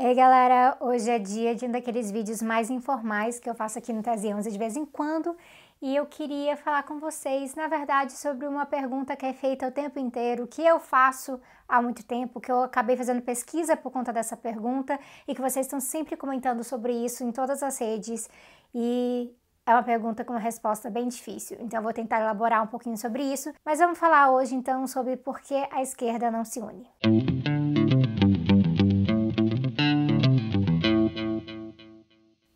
Ei galera, hoje é dia de um daqueles vídeos mais informais que eu faço aqui no Tese 11 de vez em quando. E eu queria falar com vocês, na verdade, sobre uma pergunta que é feita o tempo inteiro, que eu faço há muito tempo, que eu acabei fazendo pesquisa por conta dessa pergunta e que vocês estão sempre comentando sobre isso em todas as redes. E é uma pergunta com uma resposta bem difícil, então eu vou tentar elaborar um pouquinho sobre isso, mas vamos falar hoje então sobre por que a esquerda não se une.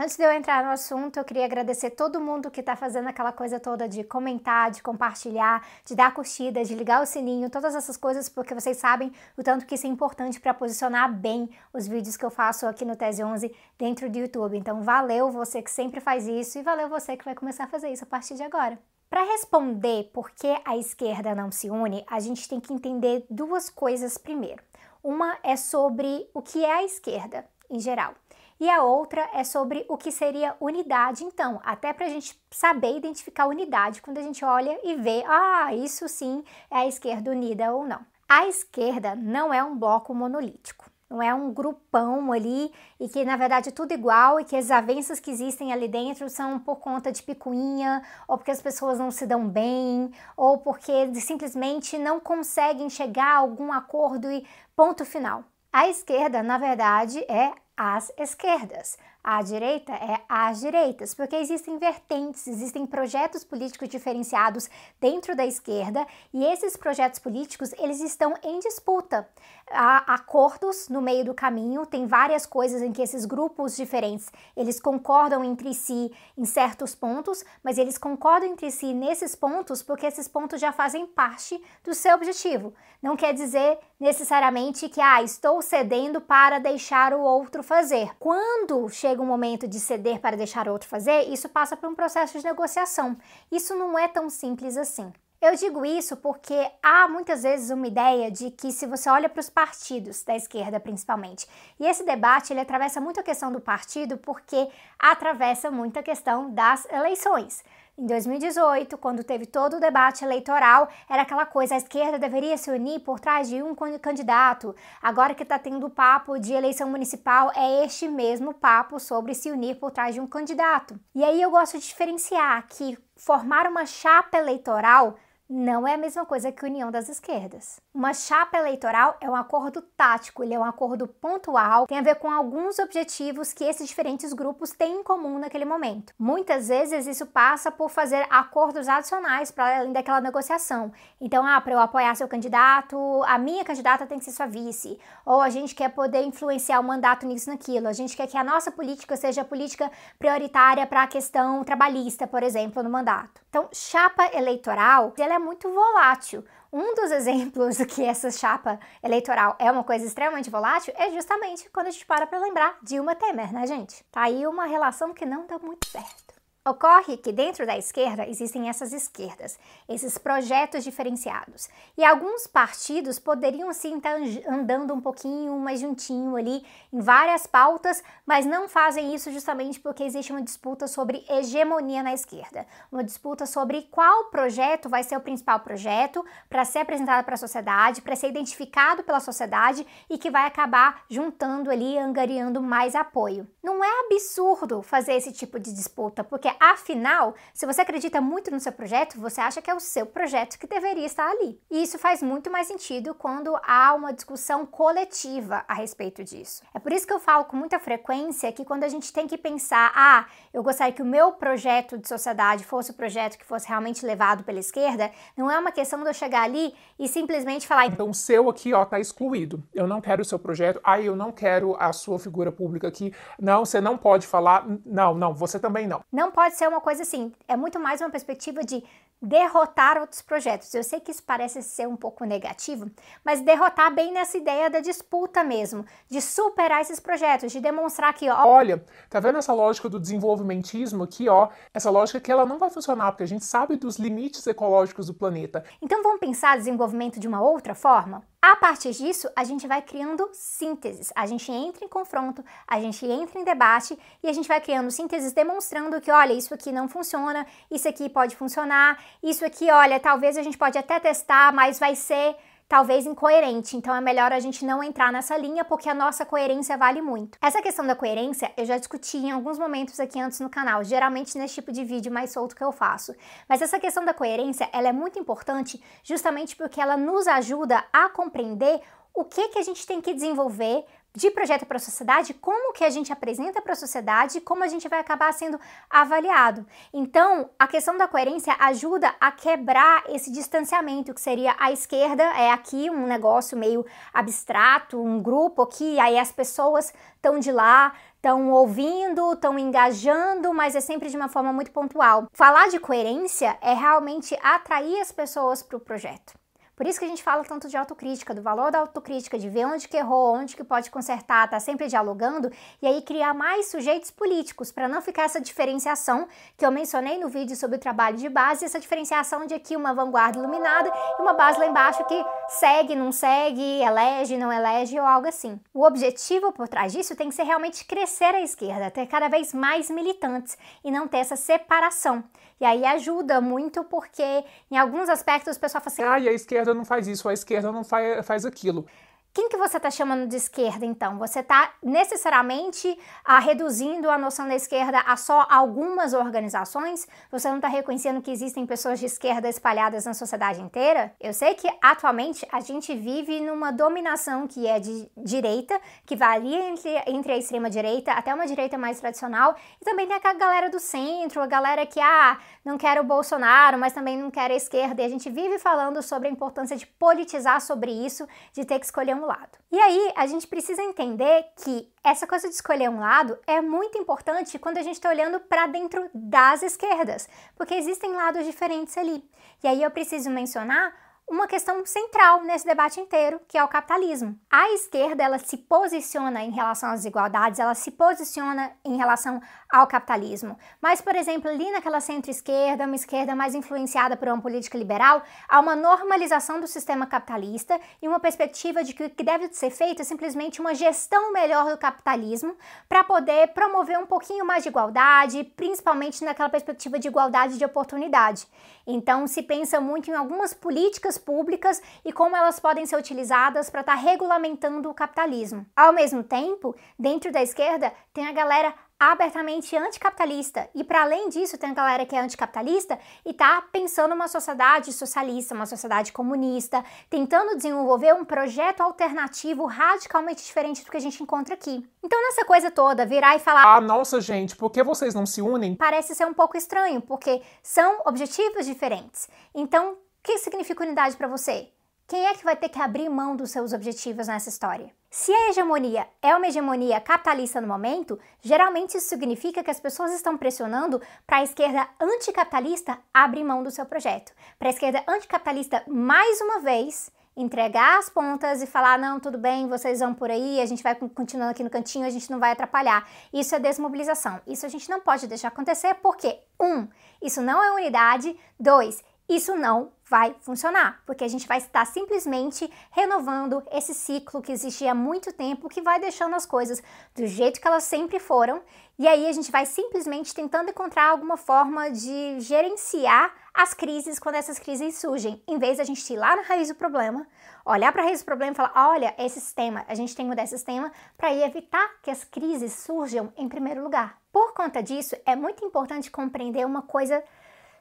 Antes de eu entrar no assunto, eu queria agradecer todo mundo que está fazendo aquela coisa toda de comentar, de compartilhar, de dar curtida, de ligar o sininho, todas essas coisas, porque vocês sabem o tanto que isso é importante para posicionar bem os vídeos que eu faço aqui no Tese 11 dentro do YouTube. Então, valeu você que sempre faz isso e valeu você que vai começar a fazer isso a partir de agora. Para responder por que a esquerda não se une, a gente tem que entender duas coisas primeiro. Uma é sobre o que é a esquerda em geral e a outra é sobre o que seria unidade, então, até para a gente saber identificar unidade quando a gente olha e vê, ah, isso sim é a esquerda unida ou não. A esquerda não é um bloco monolítico. Não é um grupão ali e que na verdade é tudo igual e que as avanças que existem ali dentro são por conta de picuinha, ou porque as pessoas não se dão bem, ou porque simplesmente não conseguem chegar a algum acordo e ponto final. A esquerda, na verdade, é as esquerdas. A direita é as direitas, porque existem vertentes, existem projetos políticos diferenciados dentro da esquerda e esses projetos políticos eles estão em disputa. Há acordos no meio do caminho, tem várias coisas em que esses grupos diferentes eles concordam entre si em certos pontos, mas eles concordam entre si nesses pontos porque esses pontos já fazem parte do seu objetivo. Não quer dizer necessariamente que ah, estou cedendo para deixar o outro fazer. Quando chega um momento de ceder para deixar o outro fazer, isso passa por um processo de negociação. Isso não é tão simples assim. Eu digo isso porque há muitas vezes uma ideia de que se você olha para os partidos da esquerda principalmente, e esse debate ele atravessa muito a questão do partido porque atravessa muito a questão das eleições. Em 2018, quando teve todo o debate eleitoral, era aquela coisa, a esquerda deveria se unir por trás de um candidato. Agora que está tendo o papo de eleição municipal, é este mesmo papo sobre se unir por trás de um candidato. E aí eu gosto de diferenciar que formar uma chapa eleitoral não é a mesma coisa que união das esquerdas. Uma chapa eleitoral é um acordo tático, ele é um acordo pontual, tem a ver com alguns objetivos que esses diferentes grupos têm em comum naquele momento. Muitas vezes isso passa por fazer acordos adicionais para além daquela negociação. Então, ah, para eu apoiar seu candidato, a minha candidata tem que ser sua vice, ou a gente quer poder influenciar o mandato nisso naquilo, a gente quer que a nossa política seja a política prioritária para a questão trabalhista, por exemplo, no mandato. Então, chapa eleitoral, ela é muito volátil. Um dos exemplos que essa chapa eleitoral é uma coisa extremamente volátil é justamente quando a gente para para lembrar Dilma Temer, né, gente? Tá aí uma relação que não dá muito certo. Ocorre que dentro da esquerda existem essas esquerdas, esses projetos diferenciados. E alguns partidos poderiam sim estar andando um pouquinho mais juntinho ali em várias pautas, mas não fazem isso justamente porque existe uma disputa sobre hegemonia na esquerda. Uma disputa sobre qual projeto vai ser o principal projeto para ser apresentado para a sociedade, para ser identificado pela sociedade e que vai acabar juntando ali, angariando mais apoio. Não é absurdo fazer esse tipo de disputa, porque Afinal, se você acredita muito no seu projeto, você acha que é o seu projeto que deveria estar ali. E isso faz muito mais sentido quando há uma discussão coletiva a respeito disso. É por isso que eu falo com muita frequência que quando a gente tem que pensar, ah, eu gostaria que o meu projeto de sociedade fosse o projeto que fosse realmente levado pela esquerda, não é uma questão de eu chegar ali e simplesmente falar. Então, o seu aqui, ó, tá excluído. Eu não quero o seu projeto. Ah, eu não quero a sua figura pública aqui. Não, você não pode falar. Não, não, você também não. Não pode ser uma coisa assim, é muito mais uma perspectiva de derrotar outros projetos. Eu sei que isso parece ser um pouco negativo, mas derrotar bem nessa ideia da disputa mesmo, de superar esses projetos, de demonstrar que, ó, olha, tá vendo essa lógica do desenvolvimentismo aqui, ó, essa lógica que ela não vai funcionar porque a gente sabe dos limites ecológicos do planeta. Então vamos pensar desenvolvimento de uma outra forma? A partir disso, a gente vai criando sínteses. A gente entra em confronto, a gente entra em debate e a gente vai criando sínteses demonstrando que, olha, isso aqui não funciona, isso aqui pode funcionar, isso aqui, olha, talvez a gente pode até testar, mas vai ser talvez incoerente. Então é melhor a gente não entrar nessa linha porque a nossa coerência vale muito. Essa questão da coerência eu já discuti em alguns momentos aqui antes no canal, geralmente nesse tipo de vídeo mais solto que eu faço. Mas essa questão da coerência, ela é muito importante justamente porque ela nos ajuda a compreender o que que a gente tem que desenvolver de projeto para a sociedade, como que a gente apresenta para a sociedade, como a gente vai acabar sendo avaliado. Então, a questão da coerência ajuda a quebrar esse distanciamento, que seria a esquerda é aqui um negócio meio abstrato, um grupo aqui, aí as pessoas estão de lá, estão ouvindo, estão engajando, mas é sempre de uma forma muito pontual. Falar de coerência é realmente atrair as pessoas para o projeto. Por isso que a gente fala tanto de autocrítica, do valor da autocrítica, de ver onde que errou, onde que pode consertar, tá sempre dialogando e aí criar mais sujeitos políticos para não ficar essa diferenciação que eu mencionei no vídeo sobre o trabalho de base, essa diferenciação de aqui uma vanguarda iluminada e uma base lá embaixo que segue, não segue, elege, não elege ou algo assim. O objetivo por trás disso tem que ser realmente crescer a esquerda, ter cada vez mais militantes e não ter essa separação. E aí ajuda muito porque em alguns aspectos o pessoal fala assim: ah, e a esquerda não faz isso, a esquerda não faz, faz aquilo. Quem que você está chamando de esquerda, então? Você está necessariamente ah, reduzindo a noção da esquerda a só algumas organizações? Você não está reconhecendo que existem pessoas de esquerda espalhadas na sociedade inteira? Eu sei que atualmente a gente vive numa dominação que é de direita, que varia entre, entre a extrema direita até uma direita mais tradicional, e também tem aquela galera do centro, a galera que, ah, não quer o Bolsonaro, mas também não quer a esquerda, e a gente vive falando sobre a importância de politizar sobre isso, de ter que escolher um lado. E aí a gente precisa entender que essa coisa de escolher um lado é muito importante quando a gente está olhando para dentro das esquerdas, porque existem lados diferentes ali. E aí eu preciso mencionar uma questão central nesse debate inteiro, que é o capitalismo. A esquerda, ela se posiciona em relação às desigualdades, ela se posiciona em relação ao capitalismo. Mas, por exemplo, ali naquela centro-esquerda, uma esquerda mais influenciada por uma política liberal, há uma normalização do sistema capitalista e uma perspectiva de que o que deve ser feito é simplesmente uma gestão melhor do capitalismo para poder promover um pouquinho mais de igualdade, principalmente naquela perspectiva de igualdade de oportunidade. Então, se pensa muito em algumas políticas públicas e como elas podem ser utilizadas para estar tá regulamentando o capitalismo. Ao mesmo tempo, dentro da esquerda tem a galera abertamente anticapitalista. E para além disso, tem a galera que é anticapitalista e tá pensando uma sociedade socialista, uma sociedade comunista, tentando desenvolver um projeto alternativo radicalmente diferente do que a gente encontra aqui. Então, nessa coisa toda, virar e falar: "Ah, nossa, gente, por que vocês não se unem?" Parece ser um pouco estranho, porque são objetivos diferentes. Então, que significa unidade para você? Quem é que vai ter que abrir mão dos seus objetivos nessa história? Se a hegemonia é uma hegemonia capitalista no momento, geralmente isso significa que as pessoas estão pressionando para a esquerda anticapitalista abrir mão do seu projeto. Para a esquerda anticapitalista, mais uma vez, entregar as pontas e falar: não, tudo bem, vocês vão por aí, a gente vai continuando aqui no cantinho, a gente não vai atrapalhar. Isso é desmobilização. Isso a gente não pode deixar acontecer porque, um, isso não é unidade, dois, isso não vai funcionar, porque a gente vai estar simplesmente renovando esse ciclo que existia há muito tempo, que vai deixando as coisas do jeito que elas sempre foram, e aí a gente vai simplesmente tentando encontrar alguma forma de gerenciar as crises quando essas crises surgem, em vez de a gente ir lá na raiz do problema, olhar para a raiz do problema e falar: olha, esse sistema, a gente tem que mudar esse sistema para evitar que as crises surjam em primeiro lugar. Por conta disso, é muito importante compreender uma coisa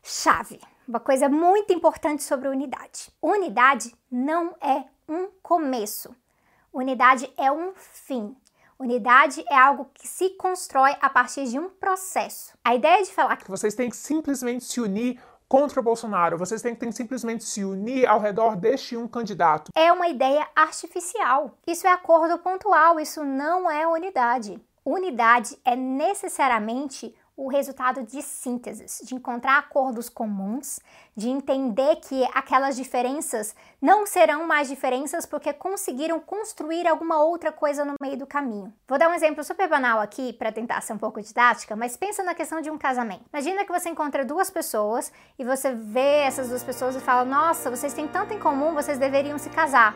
chave. Uma coisa muito importante sobre unidade. Unidade não é um começo. Unidade é um fim. Unidade é algo que se constrói a partir de um processo. A ideia de falar que vocês têm que simplesmente se unir contra o Bolsonaro, vocês têm que simplesmente se unir ao redor deste um candidato. É uma ideia artificial. Isso é acordo pontual, isso não é unidade. Unidade é necessariamente o resultado de sínteses, de encontrar acordos comuns, de entender que aquelas diferenças não serão mais diferenças porque conseguiram construir alguma outra coisa no meio do caminho. Vou dar um exemplo super banal aqui para tentar ser um pouco didática, mas pensa na questão de um casamento. Imagina que você encontra duas pessoas e você vê essas duas pessoas e fala: "Nossa, vocês têm tanto em comum, vocês deveriam se casar".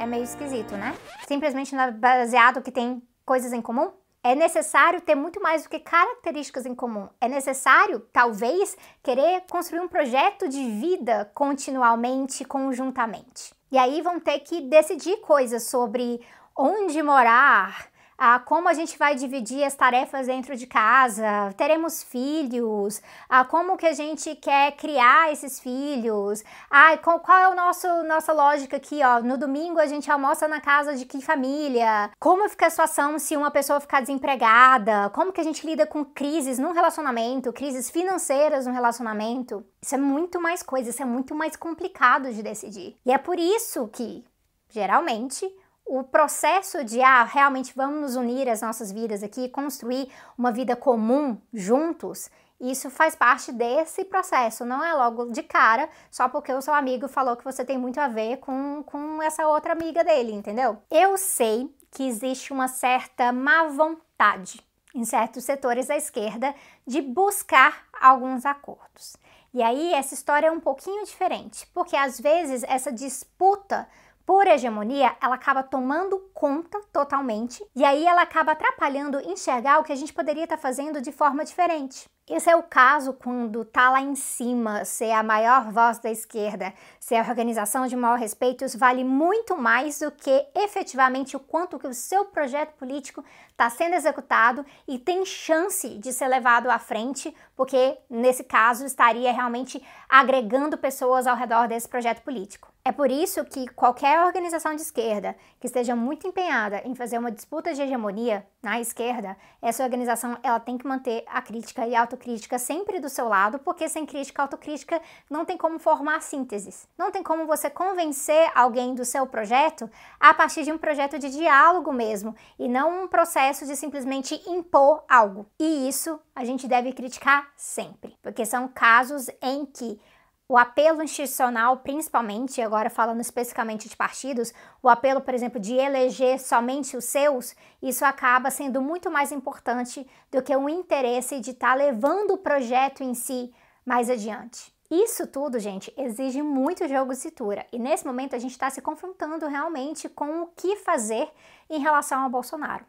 É meio esquisito, né? Simplesmente baseado que tem coisas em comum? É necessário ter muito mais do que características em comum. É necessário, talvez, querer construir um projeto de vida continuamente, conjuntamente. E aí vão ter que decidir coisas sobre onde morar, ah, como a gente vai dividir as tarefas dentro de casa, teremos filhos, ah, como que a gente quer criar esses filhos, ah, qual, é o nosso nossa lógica aqui, ó, no domingo a gente almoça na casa de que família, como fica a situação se uma pessoa ficar desempregada, como que a gente lida com crises num relacionamento, crises financeiras no relacionamento, isso é muito mais coisa, isso é muito mais complicado de decidir. E é por isso que, geralmente, o processo de ah, realmente vamos nos unir as nossas vidas aqui, construir uma vida comum juntos, isso faz parte desse processo, não é logo de cara, só porque o seu amigo falou que você tem muito a ver com, com essa outra amiga dele, entendeu? Eu sei que existe uma certa má vontade em certos setores da esquerda de buscar alguns acordos. E aí essa história é um pouquinho diferente, porque às vezes essa disputa por hegemonia, ela acaba tomando conta totalmente e aí ela acaba atrapalhando enxergar o que a gente poderia estar fazendo de forma diferente. Esse é o caso quando tá lá em cima, ser a maior voz da esquerda, ser a organização de maior respeito, isso vale muito mais do que efetivamente o quanto que o seu projeto político está sendo executado e tem chance de ser levado à frente, porque nesse caso estaria realmente agregando pessoas ao redor desse projeto político. É por isso que qualquer organização de esquerda que esteja muito empenhada em fazer uma disputa de hegemonia na esquerda, essa organização ela tem que manter a crítica e a autocrítica sempre do seu lado, porque sem crítica e autocrítica não tem como formar sínteses. Não tem como você convencer alguém do seu projeto a partir de um projeto de diálogo mesmo, e não um processo de simplesmente impor algo. E isso a gente deve criticar sempre, porque são casos em que o apelo institucional, principalmente, agora falando especificamente de partidos, o apelo, por exemplo, de eleger somente os seus, isso acaba sendo muito mais importante do que o interesse de estar tá levando o projeto em si mais adiante. Isso tudo, gente, exige muito jogo de cintura. E nesse momento a gente está se confrontando realmente com o que fazer em relação ao Bolsonaro.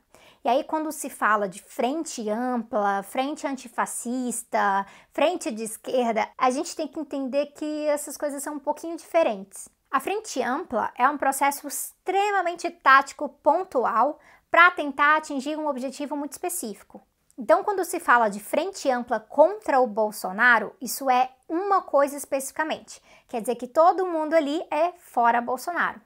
E aí, quando se fala de frente ampla, frente antifascista, frente de esquerda, a gente tem que entender que essas coisas são um pouquinho diferentes. A frente ampla é um processo extremamente tático, pontual, para tentar atingir um objetivo muito específico. Então, quando se fala de frente ampla contra o Bolsonaro, isso é uma coisa especificamente. Quer dizer que todo mundo ali é fora Bolsonaro.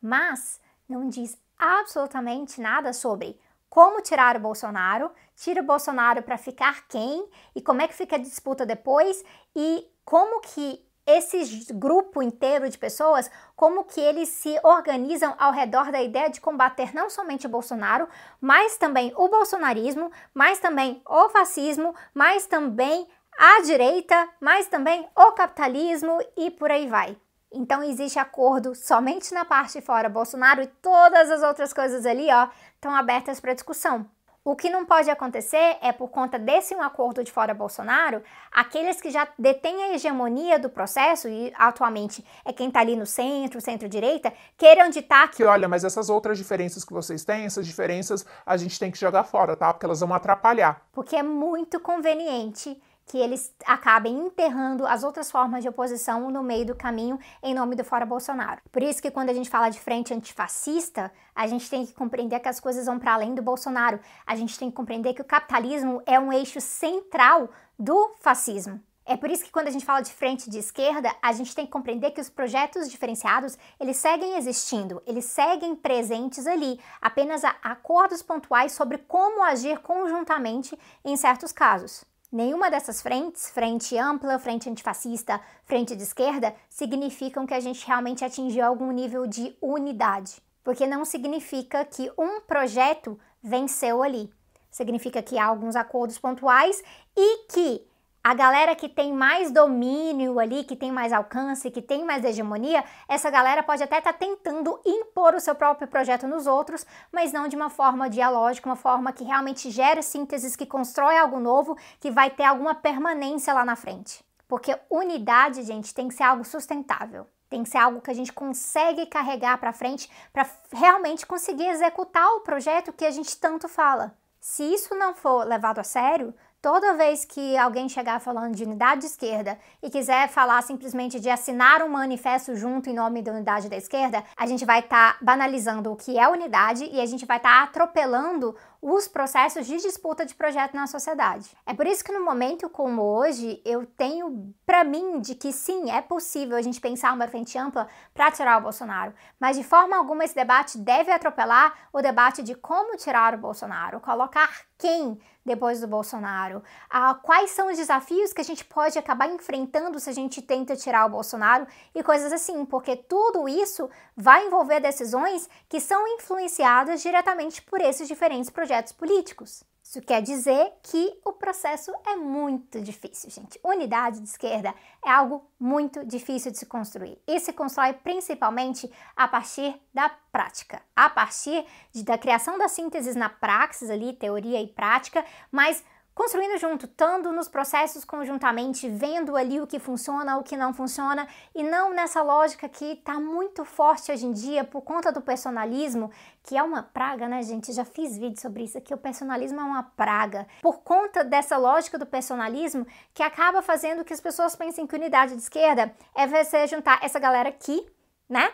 Mas não diz absolutamente nada sobre como tirar o Bolsonaro, tira o Bolsonaro para ficar quem e como é que fica a disputa depois e como que esse grupo inteiro de pessoas, como que eles se organizam ao redor da ideia de combater não somente o Bolsonaro, mas também o bolsonarismo, mas também o fascismo, mas também a direita, mas também o capitalismo e por aí vai. Então existe acordo somente na parte de fora Bolsonaro e todas as outras coisas ali, ó, estão abertas para discussão. O que não pode acontecer é, por conta desse um acordo de fora Bolsonaro, aqueles que já detêm a hegemonia do processo, e atualmente é quem está ali no centro, centro-direita, queiram ditar que. Olha, mas essas outras diferenças que vocês têm, essas diferenças a gente tem que jogar fora, tá? Porque elas vão atrapalhar. Porque é muito conveniente que eles acabem enterrando as outras formas de oposição no meio do caminho em nome do fora Bolsonaro. Por isso que quando a gente fala de frente antifascista, a gente tem que compreender que as coisas vão para além do Bolsonaro. A gente tem que compreender que o capitalismo é um eixo central do fascismo. É por isso que quando a gente fala de frente de esquerda, a gente tem que compreender que os projetos diferenciados, eles seguem existindo, eles seguem presentes ali, apenas há acordos pontuais sobre como agir conjuntamente em certos casos. Nenhuma dessas frentes, frente ampla, frente antifascista, frente de esquerda, significam que a gente realmente atingiu algum nível de unidade, porque não significa que um projeto venceu ali. Significa que há alguns acordos pontuais e que a galera que tem mais domínio ali, que tem mais alcance, que tem mais hegemonia, essa galera pode até estar tá tentando impor o seu próprio projeto nos outros, mas não de uma forma dialógica, uma forma que realmente gera sínteses, que constrói algo novo, que vai ter alguma permanência lá na frente. Porque unidade, gente, tem que ser algo sustentável. Tem que ser algo que a gente consegue carregar para frente para realmente conseguir executar o projeto que a gente tanto fala. Se isso não for levado a sério, Toda vez que alguém chegar falando de unidade de esquerda e quiser falar simplesmente de assinar um manifesto junto em nome da unidade da esquerda, a gente vai estar tá banalizando o que é unidade e a gente vai estar tá atropelando os processos de disputa de projeto na sociedade. É por isso que no momento como hoje, eu tenho para mim de que sim, é possível a gente pensar uma frente ampla para tirar o Bolsonaro, mas de forma alguma esse debate deve atropelar o debate de como tirar o Bolsonaro, colocar quem depois do Bolsonaro, ah, quais são os desafios que a gente pode acabar enfrentando se a gente tenta tirar o Bolsonaro e coisas assim, porque tudo isso vai envolver decisões que são influenciadas diretamente por esses diferentes projetos políticos. Isso quer dizer que o processo é muito difícil, gente. Unidade de esquerda é algo muito difícil de se construir e se constrói principalmente a partir da prática, a partir de, da criação das sínteses na praxis ali, teoria e prática, mas construindo junto, estando nos processos conjuntamente, vendo ali o que funciona, o que não funciona, e não nessa lógica que está muito forte hoje em dia por conta do personalismo, que é uma praga, né, gente? Já fiz vídeo sobre isso aqui, o personalismo é uma praga. Por conta dessa lógica do personalismo, que acaba fazendo que as pessoas pensem que unidade de esquerda é você juntar essa galera aqui, né?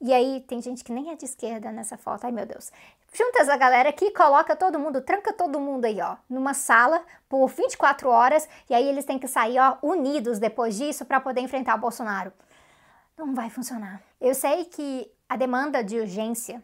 E aí tem gente que nem é de esquerda nessa foto, ai meu Deus. Junta essa galera aqui, coloca todo mundo, tranca todo mundo aí, ó, numa sala por 24 horas e aí eles têm que sair, ó, unidos depois disso para poder enfrentar o Bolsonaro. Não vai funcionar. Eu sei que a demanda de urgência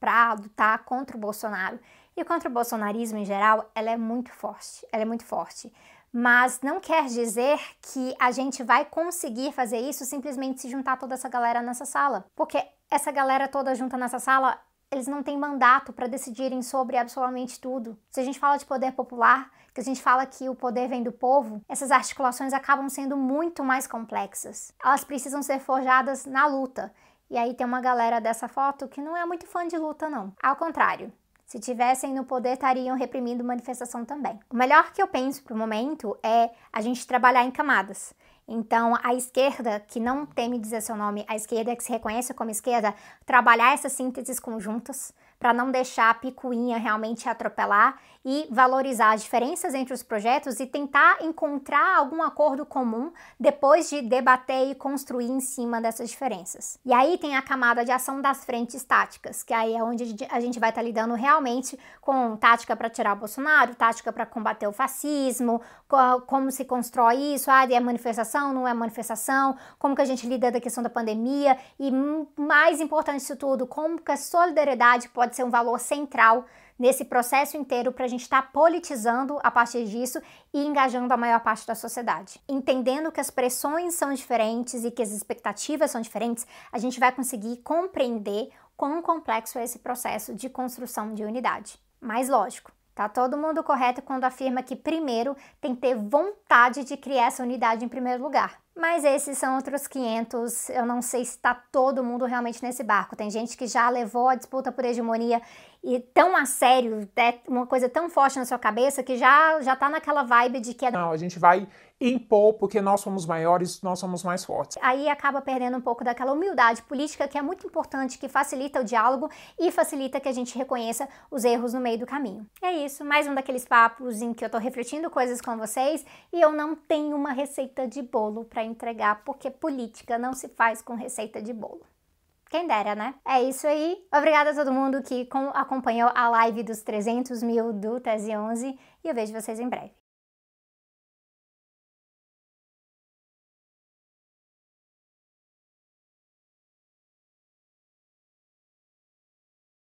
para lutar contra o Bolsonaro e contra o bolsonarismo em geral, ela é muito forte. Ela é muito forte mas não quer dizer que a gente vai conseguir fazer isso simplesmente se juntar toda essa galera nessa sala. Porque essa galera toda junta nessa sala, eles não têm mandato para decidirem sobre absolutamente tudo. Se a gente fala de poder popular, que a gente fala que o poder vem do povo, essas articulações acabam sendo muito mais complexas. Elas precisam ser forjadas na luta. E aí tem uma galera dessa foto que não é muito fã de luta, não. Ao contrário, se tivessem no poder, estariam reprimindo manifestação também. O melhor que eu penso para o momento é a gente trabalhar em camadas. Então, a esquerda, que não teme dizer seu nome, a esquerda que se reconhece como esquerda, trabalhar essas sínteses conjuntas, para não deixar a picuinha realmente atropelar e valorizar as diferenças entre os projetos e tentar encontrar algum acordo comum depois de debater e construir em cima dessas diferenças. E aí tem a camada de ação das frentes táticas, que aí é onde a gente vai estar tá lidando realmente com tática para tirar o Bolsonaro, tática para combater o fascismo, como se constrói isso, ah, é manifestação, não é manifestação, como que a gente lida da questão da pandemia e mais importante disso tudo, como que a solidariedade pode pode ser um valor central nesse processo inteiro para a gente estar tá politizando a partir disso e engajando a maior parte da sociedade. Entendendo que as pressões são diferentes e que as expectativas são diferentes, a gente vai conseguir compreender quão complexo é esse processo de construção de unidade. Mas lógico, Tá todo mundo correto quando afirma que primeiro tem que ter vontade de criar essa unidade em primeiro lugar. Mas esses são outros 500. Eu não sei se está todo mundo realmente nesse barco. Tem gente que já levou a disputa por hegemonia e tão a sério, é uma coisa tão forte na sua cabeça que já já tá naquela vibe de que é... Não, a gente vai impor porque nós somos maiores, nós somos mais fortes. Aí acaba perdendo um pouco daquela humildade política que é muito importante, que facilita o diálogo e facilita que a gente reconheça os erros no meio do caminho. É isso, mais um daqueles papos em que eu tô refletindo coisas com vocês e eu não tenho uma receita de bolo para entregar, porque política não se faz com receita de bolo. Quem dera, né? É isso aí. Obrigada a todo mundo que acompanhou a live dos 300 mil do Tese 11 e eu vejo vocês em breve.